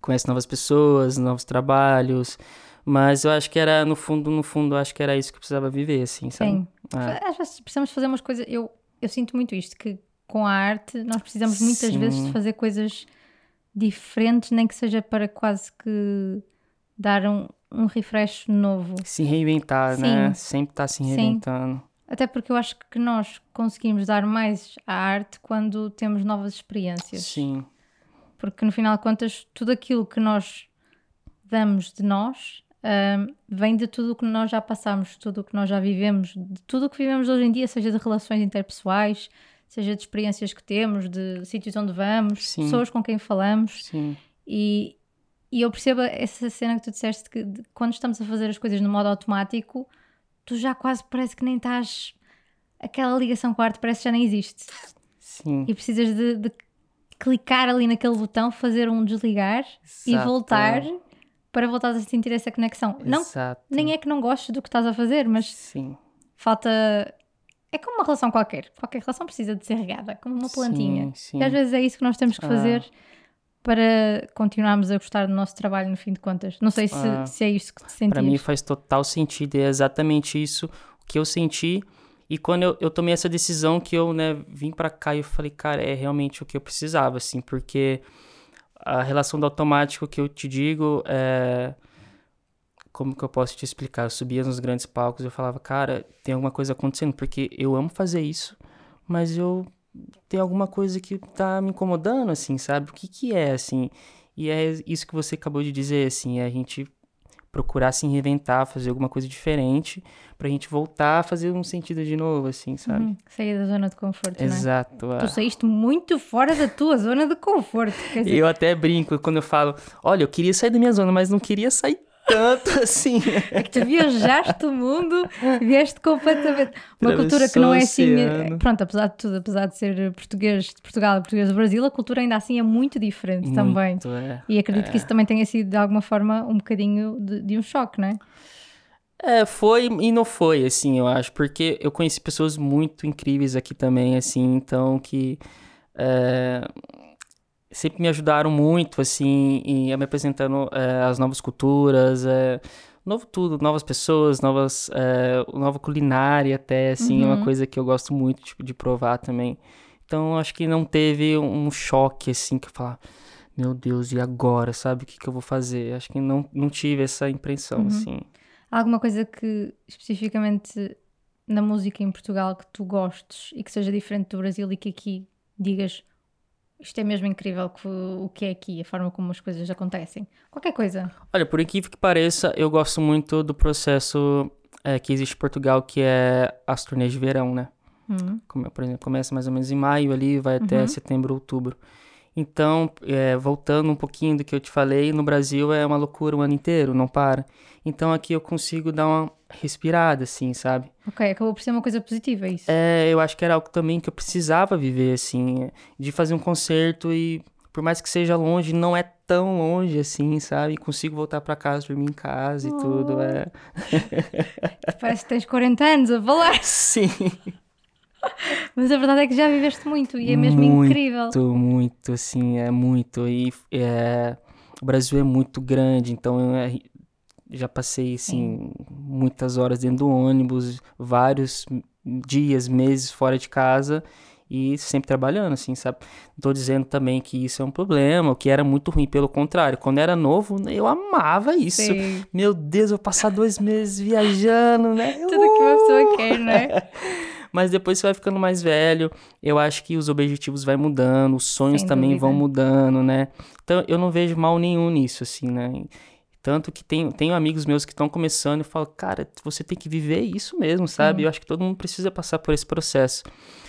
conhece novas pessoas, novos trabalhos. Mas eu acho que era, no fundo, no fundo, acho que era isso que eu precisava viver, assim, sabe? Sim. É. Às vezes precisamos fazer umas coisas. Eu, eu sinto muito isto, que com a arte nós precisamos muitas Sim. vezes de fazer coisas diferentes, nem que seja para quase que dar um, um refresh novo. Se reinventar, né? Sempre tá se Sim. reinventando. Até porque eu acho que nós conseguimos dar mais à arte quando temos novas experiências. Sim, Porque no final de contas, tudo aquilo que nós damos de nós hum, vem de tudo o que nós já passamos, tudo o que nós já vivemos, de tudo o que vivemos hoje em dia, seja de relações interpessoais, seja de experiências que temos, de sítios onde vamos, Sim. pessoas com quem falamos. sim. E, e eu percebo essa cena que tu disseste que de- quando estamos a fazer as coisas no modo automático, tu já quase parece que nem estás. Aquela ligação com a arte parece que já nem existe. Sim. E precisas de, de clicar ali naquele botão, fazer um desligar e Exato. voltar para voltar a sentir essa conexão. Não, Exato. nem é que não gostes do que estás a fazer, mas Sim. falta. É como uma relação qualquer. Qualquer relação precisa de ser regada, como uma plantinha. Sim, sim. E às vezes é isso que nós temos que Ah. Para continuarmos a gostar do nosso trabalho no fim de contas. Não sei se, Ah. se é isso que te sentias. Pra mim faz total sentido, é exatamente isso que eu senti. E quando eu, eu tomei essa decisão que eu, né, vim pra cá e eu falei, cara, é realmente o que eu precisava, assim, porque a relação do automático que eu te digo é. Como que eu posso te explicar? Eu subia nos grandes palcos e eu falava, cara, tem alguma coisa acontecendo, porque eu amo fazer isso, mas eu tem alguma coisa que tá me incomodando, assim, sabe? O que que é, assim? E é isso que você acabou de dizer, assim, é a gente procurar se reinventar, fazer alguma coisa diferente, pra gente voltar a fazer um sentido de novo, assim, sabe? Uhum, sair da zona de conforto, não é? Exato. é. Tu saíste muito fora da tua zona de conforto. Dizer, Eu até brinco quando eu falo, olha, eu queria sair da minha zona, mas não queria sair tanto assim. É que tu viajaste o mundo, vieste completamente. Uma cultura que não é assim. oceano. Pronto, apesar de tudo, apesar de ser português de Portugal e português do Brasil, a cultura ainda assim é muito diferente também. Muito, é. E acredito que isso também tenha sido de alguma forma um bocadinho de, de um choque, não é? É, foi e não foi, assim, eu acho, porque eu conheci pessoas muito incríveis aqui também, assim, então que é, sempre me ajudaram muito, assim, e me apresentando é, as novas culturas, é, novo tudo, novas pessoas, novas, é, nova culinária até, assim, é uma Uhum. coisa que eu gosto muito, tipo, de provar também. Então, acho que não teve um choque, assim, que eu falar, meu Deus, e agora, sabe? O que que eu vou fazer? Acho que não, não tive essa impressão, Uhum. assim. Há alguma coisa que, especificamente na música em Portugal, que tu gostes e que seja diferente do Brasil e que aqui digas isto é mesmo incrível que, o que é aqui, a forma como as coisas acontecem? Qualquer coisa. Olha, por incrível que pareça, eu gosto muito do processo é, que existe em Portugal, que é as turnês de verão, né? Hum. Como, por exemplo, começa mais ou menos em maio ali, vai até Uhum. setembro, outubro. Então, é, voltando um pouquinho do que eu te falei, no Brasil é uma loucura o ano inteiro, não para. Então aqui eu consigo dar uma respirada, assim, sabe? Ok, acabou por ser uma coisa positiva isso. É, eu acho que era algo também que eu precisava viver, assim, de fazer um concerto e, por mais que seja longe, não é tão longe assim, sabe? Consigo voltar pra casa, dormir em casa e tudo, é. Parece que tens 40 anos a falar, Sim. mas a verdade é que já viveste muito e é mesmo Muito. incrível. Muito, muito, assim, é muito. E é, o Brasil é muito grande, então eu é, já passei, assim, muitas horas dentro do ônibus, vários dias, meses fora de casa e sempre trabalhando, assim, sabe? Não tô dizendo também que isso é um problema, o que era muito ruim, pelo contrário. Quando era novo, eu amava isso. Sim. Meu Deus, eu vou passar dois meses viajando, né? Tudo que uma pessoa quer, não é? Mas depois você vai ficando mais velho, eu acho que os objetivos vai mudando, os sonhos Sem também vão dúvida. mudando, né? Então eu não vejo mal nenhum nisso, assim, né? Tanto que tenho, tenho amigos meus que estão começando e falo, cara, você tem que viver isso mesmo, sabe? Eu acho que todo mundo precisa passar por esse processo.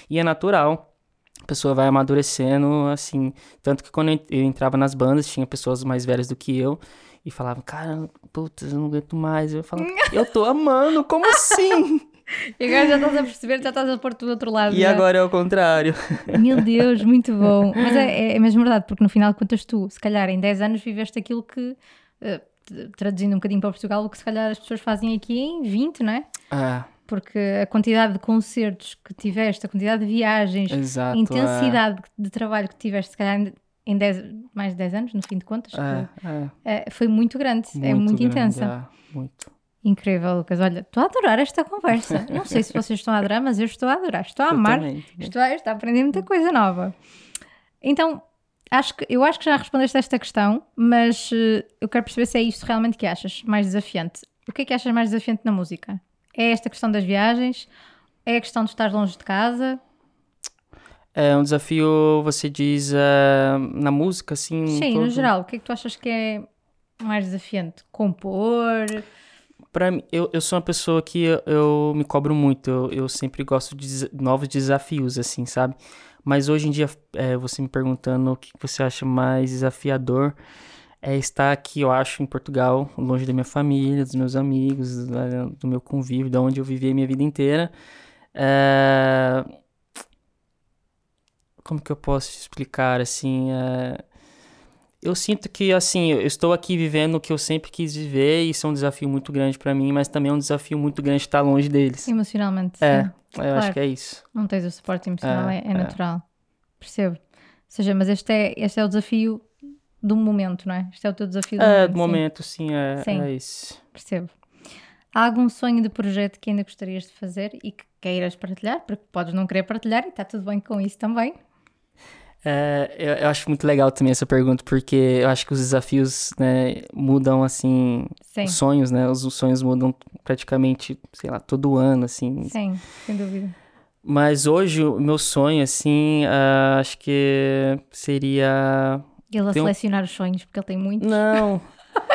E é natural. A pessoa vai amadurecendo, assim. Tanto que quando eu en- eu entrava nas bandas, tinha pessoas mais velhas do que eu. E falavam, cara, putz, eu não aguento mais. Eu falava, eu tô amando, como assim? E agora já estás a perceber, já estás a pôr tudo do outro lado. e já. agora é o contrário. Meu Deus, muito bom. Mas é, é, é mesmo verdade, porque no final de contas tu, se calhar em 10 anos viveste aquilo que, t- traduzindo um bocadinho para Portugal, o que se calhar as pessoas fazem aqui em 20, não é? Ah, Porque a quantidade de concertos que tiveste, a quantidade de viagens, exato. a intensidade de trabalho que tiveste, se calhar em- em 10, mais de 10 anos, no fim de contas, É, que, é, eh, foi muito grande, é muito grande, intensa. é, muito. Incrível, Lucas. Olha, estou a adorar esta conversa. Não sei se vocês estão a adorar, mas eu estou a adorar, estou a amar também, também. Estou a, estou a aprender muita coisa nova. Então, acho que, eu acho que já respondeste a esta questão, mas eh, eu quero perceber se é isto realmente que achas mais desafiante. O que é que achas mais desafiante na música? É esta questão das viagens? É a questão de estar longe de casa? É um desafio, você diz, é, na música, assim? Sim, no todo? geral, o que é que tu achas que é mais desafiante? Compor? Pra mim, eu, eu sou uma pessoa que eu, eu me cobro muito. Eu, eu sempre gosto de novos desafios, assim, sabe? Mas hoje em dia, é, você me perguntando o que você acha mais desafiador, é estar aqui, eu acho, em Portugal, longe da minha família, dos meus amigos, do meu convívio, da onde eu vivi a minha vida inteira. É, Como que eu posso te explicar, assim? é, Eu sinto que, assim, eu estou aqui vivendo o que eu sempre quis viver e isso é um desafio muito grande pra mim, mas também é um desafio muito grande estar longe deles. Emocionalmente, É, sim. eu claro. acho que é isso. Não tens o suporte emocional, é, É, é é. natural. Percebo. Ou seja, mas este é, este é o desafio do momento, não é? Este é o teu desafio do É, momento. do sim. momento, sim, é, Sim. é isso. Percebo. Há algum sonho de projeto que ainda gostarias de fazer e que queiras partilhar? Porque podes não querer partilhar e está tudo bem com isso também. É, eu, eu acho muito legal também essa pergunta, porque eu acho que os desafios, né, mudam, assim, Sim, os sonhos, né, os, os sonhos mudam praticamente, sei lá, todo ano, assim. sim, sem dúvida. Mas hoje, o meu sonho, assim, ah, acho que seria... Ele a um- selecionar os sonhos, porque ele tem muitos. Não,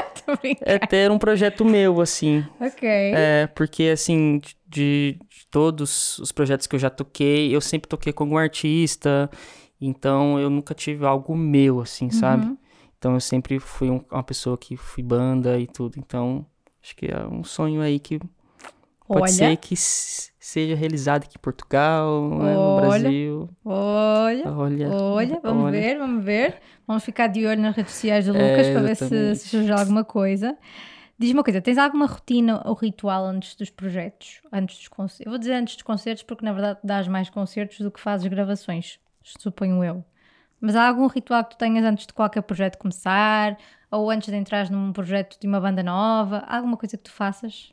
é ter um projeto meu, assim, Ok. É, porque assim, de, de todos os projetos que eu já toquei, eu sempre toquei com algum artista, então eu nunca tive algo meu, assim, sabe? Uhum. Então eu sempre fui um- uma pessoa que fui banda e tudo, então acho que é um sonho aí que pode Olha, ser que seja realizado aqui em Portugal, né, no. Brasil. olha, Olha, olha, vamos olha. ver, vamos ver. Vamos ficar de olho nas redes sociais do É, Lucas para ver se, se surge alguma coisa. Diz-me uma coisa, tens alguma rotina ou ritual antes dos projetos? Antes dos concertos? Eu vou dizer antes dos concertos porque na verdade dás mais concertos do que fazes gravações, suponho eu. Mas há algum ritual que tu tenhas antes de qualquer projeto começar? Ou antes de entrar num projeto de uma banda nova? Há alguma coisa que tu faças?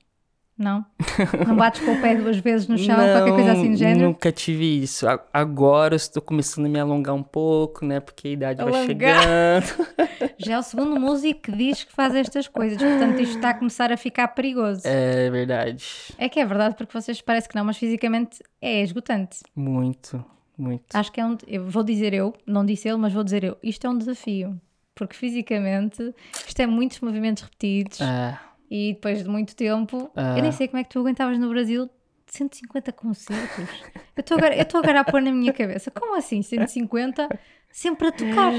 Não? Não bates com o pé duas vezes no chão, qualquer coisa assim do género? Nunca tive isso. Agora estou começando a me alongar um pouco, né? Porque a idade vai Alongar. chegando. Já é o segundo músico que diz que faz estas coisas, portanto isto está a começar a ficar perigoso. É, É verdade. que é verdade, porque vocês parece que não, mas fisicamente é esgotante. Muito, muito. Acho que é um. Eu vou dizer eu, não disse ele, mas vou dizer eu. Isto é um desafio. Porque fisicamente isto é muitos movimentos repetidos Ah, e depois de muito tempo. Ah. Eu nem sei como é que tu aguentavas no Brasil 150 concertos. Eu estou agora, eu agora a pôr na minha cabeça. Como assim? 150 sempre a tocar.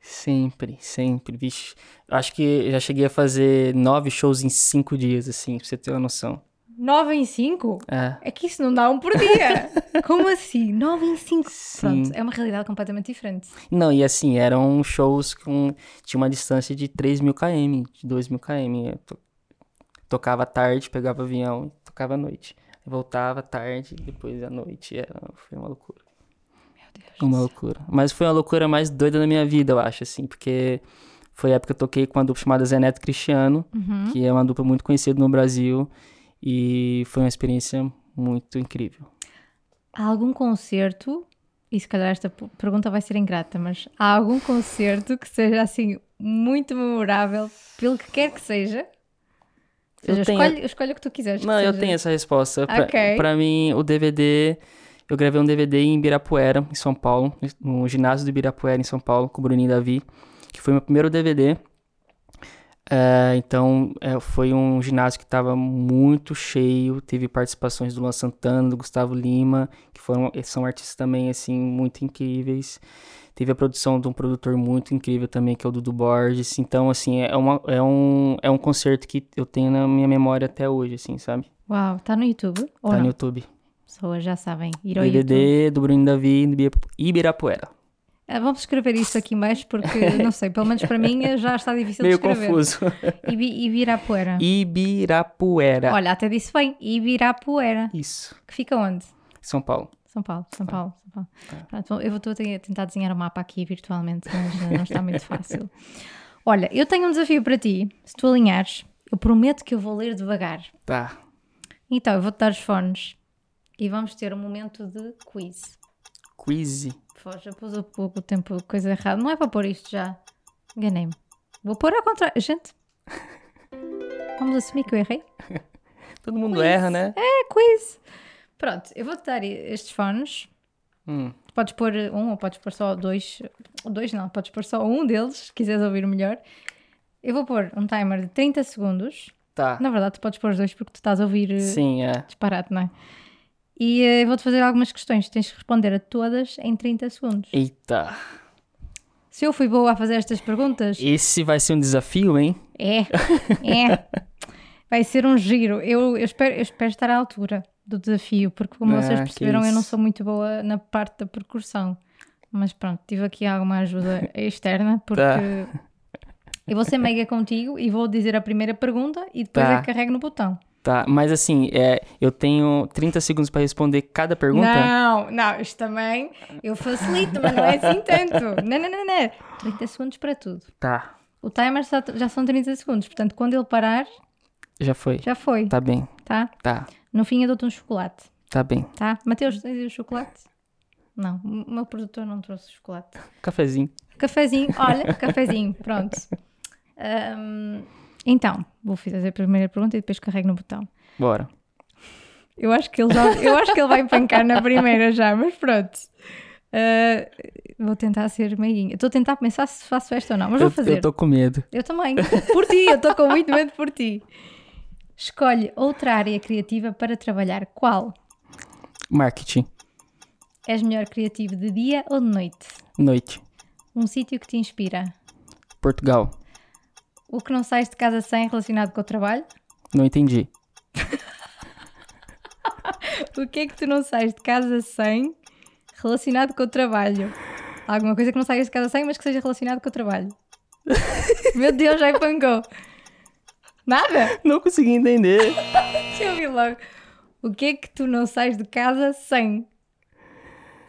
sempre, sempre. Vixe. Acho que já cheguei a fazer nove shows em cinco dias, assim, pra você ter uma noção. 9 em 5? É. É que isso não dá um por dia. Como assim? 9 em 5. Sim. Pronto, é uma realidade completamente diferente. Não, e assim, eram shows com. Tinha uma distância de 3 mil km, de 2 mil km. To- tocava tarde, pegava avião tocava à noite. Voltava tarde, depois à noite. Era, foi uma loucura. Meu Deus. Uma loucura. Mas foi a loucura mais doida da minha vida, eu acho, assim, porque foi a época que eu toquei com uma dupla chamada Zé Neto Cristiano, Uhum. que é uma dupla muito conhecida no Brasil, e foi uma experiência muito incrível. Há algum concerto, e se calhar esta pergunta vai ser ingrata, mas há algum concerto que seja assim muito memorável, pelo que quer que seja? Eu seja, tenho- escolhe, escolhe o que tu quiseres. Não, eu tenho essa resposta. Pra, Ok. pra mim, o DVD. Eu gravei um DVD em Ibirapuera, em São Paulo, no ginásio do Ibirapuera, em São Paulo, com o Bruninho Davi, que foi meu primeiro DVD. É, então, é, foi um ginásio que estava muito cheio, teve participações do Luan Santana, do Gustavo Lima, que foram, são artistas também, assim, muito incríveis. Teve a produção de um produtor muito incrível também, que é o Dudu Borges. Então, assim, é, uma, é, um, é um concerto que eu tenho na minha memória até hoje, assim, sabe? Uau, está no YouTube? Ou Tá não? no YouTube. Pessoas já sabem. Ir ao do Bruno Davi Ibirapuera. Ah, Vamos escrever isso aqui mais porque, não sei, pelo menos para mim já está difícil Meio de escrever. confuso. Ibi, Ibirapuera. Ibirapuera. Olha, até disse bem. Ibirapuera. Isso. Que fica onde? São Paulo. São Paulo, São Paulo, São Paulo. É. Pronto, eu vou tentar desenhar o mapa aqui virtualmente, mas não está muito fácil. Olha, eu tenho um desafio para ti. Se tu alinhares, eu prometo que eu vou ler devagar. Tá. Então, eu vou-te dar os fones e vamos ter um momento de quiz. Quiz. Pô, já pus o, o, o tempo, coisa errada. Não é para pôr isto já. Enganei-me. Vou pôr ao contrário. Gente, vamos assumir que eu errei. Todo mundo Quiz. erra, né? É quiz. Pronto, eu vou-te dar estes fones. Hum. Podes pôr um ou podes pôr só dois. Dois não, podes pôr só um deles, se quiseres ouvir melhor. Eu vou pôr um timer de 30 segundos. Tá. Na verdade, tu podes pôr os dois porque tu estás a ouvir eh, Sim, é. disparate, não é? E eh, eu vou-te fazer algumas questões. Tens que responder a todas em 30 segundos. Eita. Se eu fui boa a fazer estas perguntas, Esse vai ser um desafio, hein? é, é. Vai ser um giro. Eu, eu, espero, eu espero estar à altura do desafio, porque como Ah, vocês perceberam, eu não sou muito boa na parte da percussão. Mas pronto, tive aqui alguma ajuda externa, porque Tá. eu vou ser meiga contigo e vou dizer a primeira pergunta e depois Tá. é que carrego no botão. Tá. Mas assim, é, eu tenho 30 segundos pra responder cada pergunta? Não, não, isto também eu facilito, mas não é assim tanto. Não, não, não, não. 30 segundos para tudo. Tá. O timer só- já são 30 segundos, portanto, quando ele parar, Já foi. já foi, Tá bem. tá? Tá. No fim eu dou-te um chocolate, Tá bem. tá? Mateus, tens aí o chocolate? Não, o meu produtor não trouxe chocolate. Cafezinho. Cafezinho, olha, cafezinho, pronto. Ahm, então, vou fazer a primeira pergunta e depois carrego no botão. Bora. Eu acho que ele, já, eu acho que ele vai pancar na primeira já, mas pronto. Ah, vou tentar ser meiguinha. Estou a tentar pensar se faço esta ou não, mas vou Eu, fazer. eu tô com medo. Eu também. Por ti, eu estou com muito medo por ti. Escolhe outra área criativa para trabalhar. Qual? Marketing. És melhor criativo de dia ou de noite? Noite. Um sítio que te inspira? Portugal. O que não sais de casa sem relacionado com o trabalho? Não entendi. O que é que tu não sais de casa sem relacionado com o trabalho? Alguma coisa que não saias de casa sem, mas que seja relacionado com o trabalho. Meu Deus, já pancou. Nada? Não consegui entender. Deixa eu ouvir logo. O que é que tu não sais de casa sem?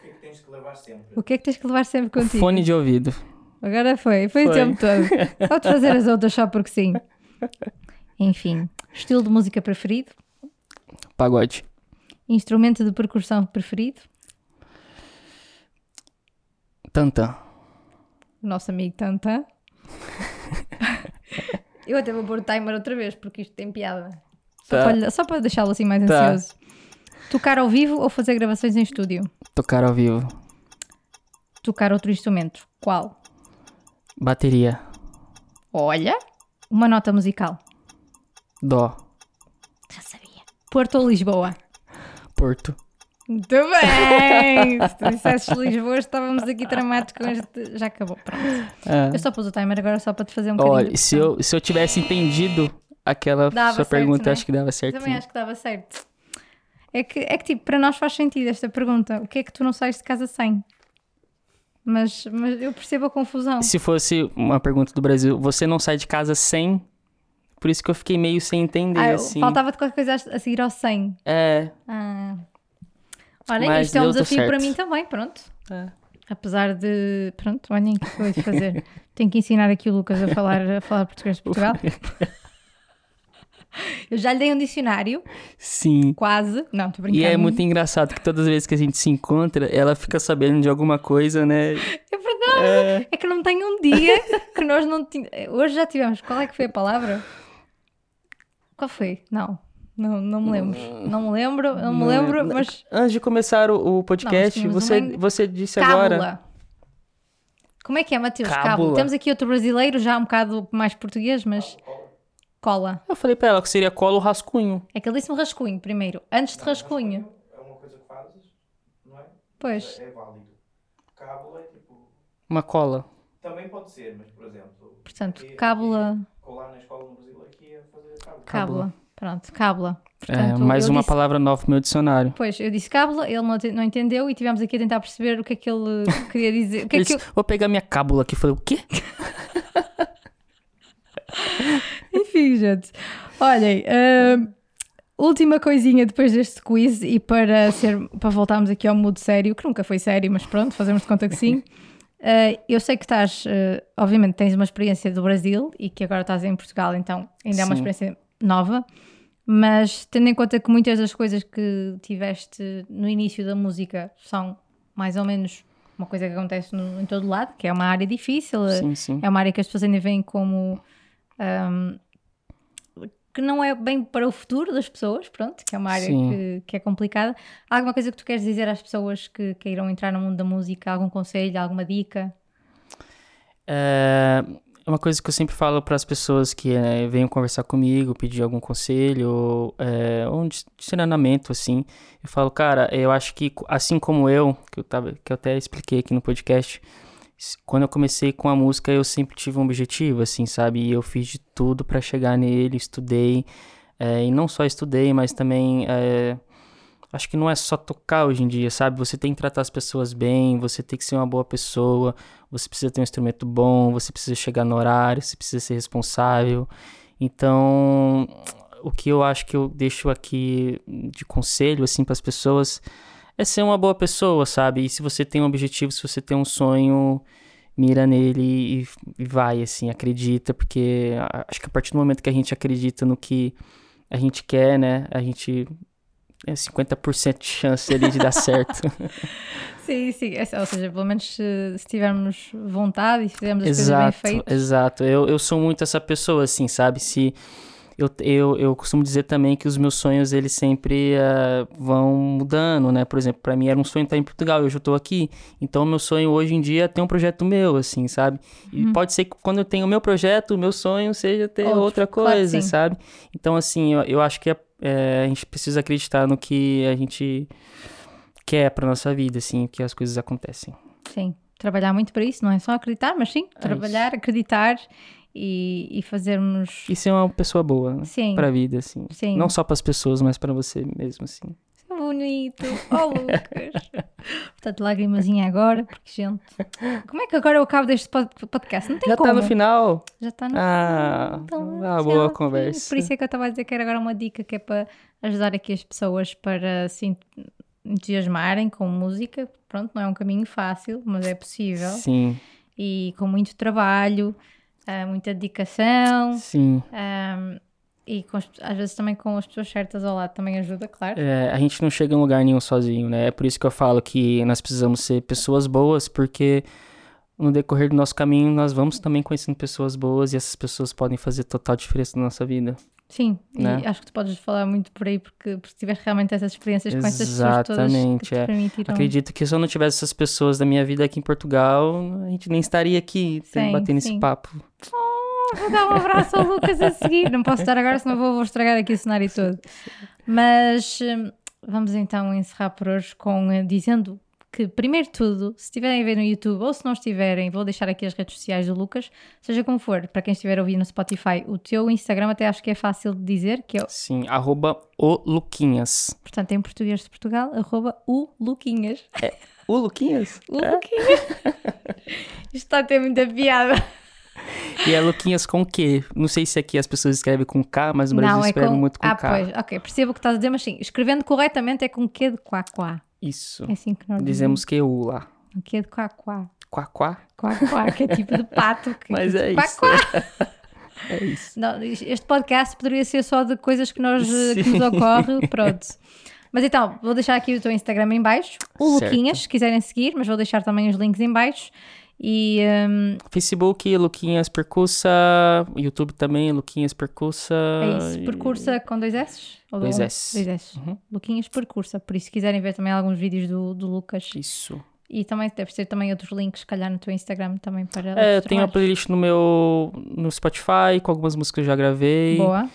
O que é que tens que levar sempre? O que é que tens que levar sempre contigo? Fone de ouvido. Agora foi, foi, o Foi. tempo todo. Pode fazer as outras só porque sim. Enfim, estilo de música preferido, Pagode. instrumento de percussão preferido, Tantã. o nosso amigo Tantan. Eu até vou pôr o timer outra vez porque isto tem piada. Só Tá. para, lhe- só para deixá-lo assim mais Tá. ansioso. Tocar ao vivo ou fazer gravações em estúdio? Tocar ao vivo. Tocar outro instrumento. Qual? Bateria. Olha, uma nota musical. Dó. Já sabia. Porto ou Lisboa? Porto. Muito bem! Se tu dissesses Lisboa, estávamos aqui tramados com este. Já acabou, pronto. É. Eu só pus o timer agora só para te fazer um bocadinho. Olha, se eu, se eu tivesse entendido aquela Dava sua certo, pergunta, né? acho que dava certo. Também acho que dava certo. É que, é que, tipo, para nós faz sentido esta pergunta. O que é que tu não sais de casa sem? Mas, mas eu percebo a confusão. Se fosse uma pergunta do Brasil, você não sai de casa sem. Por isso que eu fiquei meio sem entender, Ah, assim. Faltava-te qualquer coisa a seguir ao 100. É. Ah. Olha, Mas isto é um desafio para mim também, pronto. É. Apesar de. Pronto, olhem o que eu vou de fazer. Tenho que ensinar aqui o Lucas a falar, a falar português de Portugal. Eu já lhe dei um dicionário, Sim. quase. Não, estou brincando. E é muito engraçado que todas as vezes que a gente se encontra, ela fica sabendo de alguma coisa, né? É verdade. É... que não tem um dia que nós não tínhamos. Hoje já tivemos. Qual é que foi a palavra? Qual foi? Não. Não, não me lembro. Não me lembro, não me Não lembro, mas. Antes de começar o, o Não, podcast, tínhamos você, uma- você disse agora. Cábula. Como é que é, Mateus? Cábula. Cábula. Temos aqui outro brasileiro, já um bocado mais português, mas. Cola. Eu falei pra ela que seria colo ou rascunho. É que ele disse-me rascunho primeiro. Antes de rascunho. É uma coisa que fazes, não é? Pois. É válido. Cábula é tipo. Uma cola. Também pode ser, mas por exemplo. Portanto, aqui- cábula. aqui, Colar na escola no Brasil aqui é fazer cábula. Cábula. Pronto, cábula. É, Portanto, mais eu uma disse- palavra nova pro meu dicionário. Pois, eu disse cábula, ele não, não entendeu e tivemos aqui a tentar perceber o que é que ele queria dizer. O que é Ele que eu... disse, Vou pegar minha cábula aqui. Eu falei, o quê? Enfim, gente. Olhem, hum, última coisinha depois deste quiz e para, ser, para voltarmos aqui ao mood sério, que nunca foi sério, mas pronto, fazemos de conta que sim. Uh, eu sei que estás, uh, obviamente, tens uma experiência do Brasil e que agora estás em Portugal, então ainda é uma Sim. experiência nova, mas tendo em conta que muitas das coisas que tiveste no início da música são mais ou menos uma coisa que acontece no- em todo lado, que é uma área difícil, uh, Sim, sim. é uma área que as pessoas ainda veem como ahm, que não é bem para o futuro das pessoas, pronto, que é uma área que, que é complicada. Há alguma coisa que tu queres dizer às pessoas que queiram entrar no mundo da música? Algum conselho, alguma dica? É uma coisa que eu sempre falo para as pessoas que é, venham conversar comigo, pedir algum conselho, ou, é, ou um direcionamento, assim. Eu falo, cara, eu acho que assim como eu, que eu, tava, que eu até expliquei aqui no podcast, quando eu comecei com a música, eu sempre tive um objetivo, assim, sabe? E eu fiz de tudo para chegar nele, estudei, é, e não só estudei, mas também é, acho que não é só tocar hoje em dia, sabe? Você tem que tratar as pessoas bem, você tem que ser uma boa pessoa, você precisa ter um instrumento bom, você precisa chegar no horário, você precisa ser responsável. Então, o que eu acho que eu deixo aqui de conselho assim para as pessoas é ser uma boa pessoa, sabe? E se você tem um objetivo, se você tem um sonho, mira nele e, e vai assim, acredita, porque acho que a partir do momento que a gente acredita no que a gente quer, né? A gente é 50% de chance ali de dar certo. Sim, sim. É- Ou seja, pelo menos se, se tivermos vontade e se fizermos as exato, coisas bem feitas. exato. Eu, eu sou muito essa pessoa, assim, sabe? Se eu, eu, eu costumo dizer também que os meus sonhos, eles sempre ah, vão mudando, né? Por exemplo, para mim era um sonho estar em Portugal, hoje eu tô aqui. Então, meu sonho hoje em dia é ter um projeto meu, assim, sabe? E Uhum. pode ser que quando eu tenho o meu projeto, o meu sonho seja ter Outro, outra claro coisa, sim. sabe? Então, assim, eu, eu acho que é- é, a gente precisa acreditar no que a gente quer pra nossa vida, assim, que as coisas acontecem. Sim. Trabalhar muito para isso, não é só acreditar, mas sim, trabalhar, acreditar e, e fazermos. E ser uma pessoa boa, né? Sim. Pra vida, assim. Sim. Não só pras pessoas, mas pra você mesmo, assim. Isso é bonito. Oh, Lucas. Portanto, lagrimazinha agora, porque, gente. Como é que agora eu acabo deste pod- podcast? Não tem Já como. tá no final. Já está no Ah, Então, ah, já, boa conversa. Por isso é que eu estava a dizer que era agora uma dica que é para ajudar aqui as pessoas para se ent- entusiasmarem com música. Pronto, não é um caminho fácil, mas é possível. Sim. e com muito trabalho, ah, muita dedicação Sim. ahm, e com às vezes também com as pessoas certas ao lado também ajuda, claro. É, a gente não chega em lugar nenhum sozinho, né? É por isso que eu falo que nós precisamos ser pessoas boas, porque no decorrer do nosso caminho nós vamos também conhecendo pessoas boas e essas pessoas podem fazer total diferença na nossa vida. Sim, Né? e acho que tu podes falar muito por aí porque, porque tiveste realmente essas experiências com essas pessoas todas que te é. permitiram. Acredito que se eu não tivesse essas pessoas da minha vida aqui em Portugal, a gente nem estaria aqui Sim, batendo sim. esse papo. Oh, vou dar um abraço ao Lucas a seguir. Não posso dar agora, senão vou, vou estragar aqui o cenário todo. Mas hum, vamos então encerrar por hoje com eh, dizendo que, primeiro de tudo, se estiverem a ver no YouTube ou se não estiverem, vou deixar aqui as redes sociais do Lucas, seja como for, para quem estiver a ouvir no Spotify, o teu Instagram até acho que é fácil de dizer, que é, Sim, arroba o Luquinhas. portanto, em português de Portugal, arroba o Luquinhas. O Luquinhas? O Luquinhas. Isto está a ter muita piada. E é Luquinhas com Q. Não sei se aqui as pessoas escrevem com K, mas no Brasil Não, é escrevem com... muito com ah, K. pois, ok, percebo o que estás a dizer, mas sim, escrevendo corretamente é com Q de quá quá. Isso. É assim que nós Dizemos QU lá. dizemos. Q de quá quá. Quá, quá. Quá quá, que é tipo de pato. Que... Mas é quá, isso. quá. É isso. Não, este podcast poderia ser só de coisas que, nós, eh, que nos ocorre, pronto. Mas então, vou deixar aqui o teu Instagram em baixo, o Certo. Luquinhas, se quiserem seguir, mas vou deixar também os links em baixo. E hum, Facebook, Luquinhas Percussa. YouTube também, Luquinhas Percussa. é isso, percursa com dois S? Ou Dois um? S. Dois S. Uhum. Luquinhas percursa, por isso se quiserem ver também alguns vídeos do, do Lucas Isso. e também deve ter também outros links, se calhar no teu Instagram também para É, tenho uma playlist no meu no Spotify com algumas músicas que eu já gravei. Boa.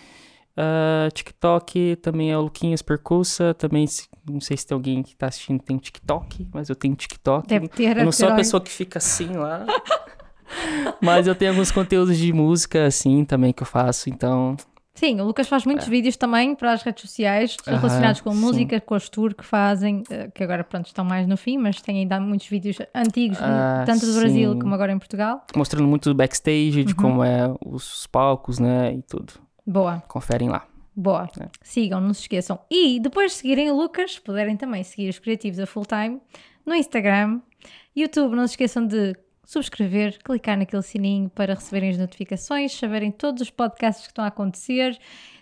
Ah, TikTok também é o Luquinhas Percussa. Também, se- não sei se tem alguém que tá assistindo tem TikTok, mas eu tenho TikTok. Deve ter. eu não sou a pessoa que fica assim lá. mas eu tenho alguns conteúdos de música assim também que eu faço, então Sim, o Lucas faz muitos vídeos também para as redes sociais É. Relacionados com sim. música, com as tours que fazem, eh, que agora pronto estão mais no fim, mas têm ainda muitos vídeos antigos, Ah, tanto do Brasil como agora em Portugal. mostrando muito do backstage, Uhum. de como é os palcos, né, e tudo. Boa, Conferem lá. Boa. É. Sigam, não se esqueçam. E depois de seguirem o Lucas, puderem também seguir os criativos a full time no Instagram, YouTube, não se esqueçam de subscrever, clicar naquele sininho para receberem as notificações, saberem todos os podcasts que estão a acontecer,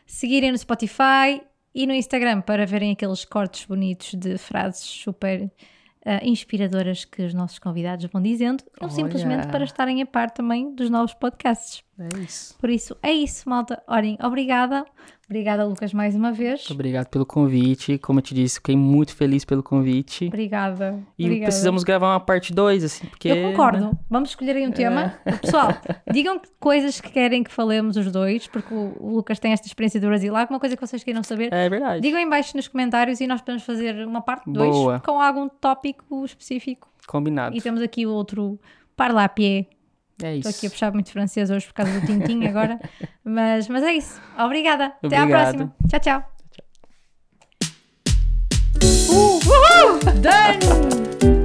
seguirem no Spotify e no Instagram para verem aqueles cortes bonitos de frases super ah, inspiradoras que os nossos convidados vão dizendo, ou Olha. simplesmente para estarem a par também dos novos podcasts. É isso. Por isso, é isso, malta. Olhem, obrigada. Obrigada, Lucas, mais uma vez. Muito obrigado pelo convite. Como eu te disse, fiquei muito feliz pelo convite. Obrigada. E obrigada. precisamos gravar uma parte 2, assim, porque. Eu concordo. né? Vamos escolher aí um tema. Pessoal, digam que coisas que querem que falemos os dois, porque o, Lucas tem esta experiência do Brasil. Alguma coisa que vocês queiram saber? É verdade. Digam em baixo nos comentários e nós podemos fazer uma parte 2 Boa. com algum tópico específico. Combinado. E temos aqui o outro parla É Estou isso. aqui a puxar muito francês hoje por causa do Tintim agora. Mas, mas é isso. Obrigada. Até à Obrigado. próxima. Tchau, tchau. Uh, uhul! Done!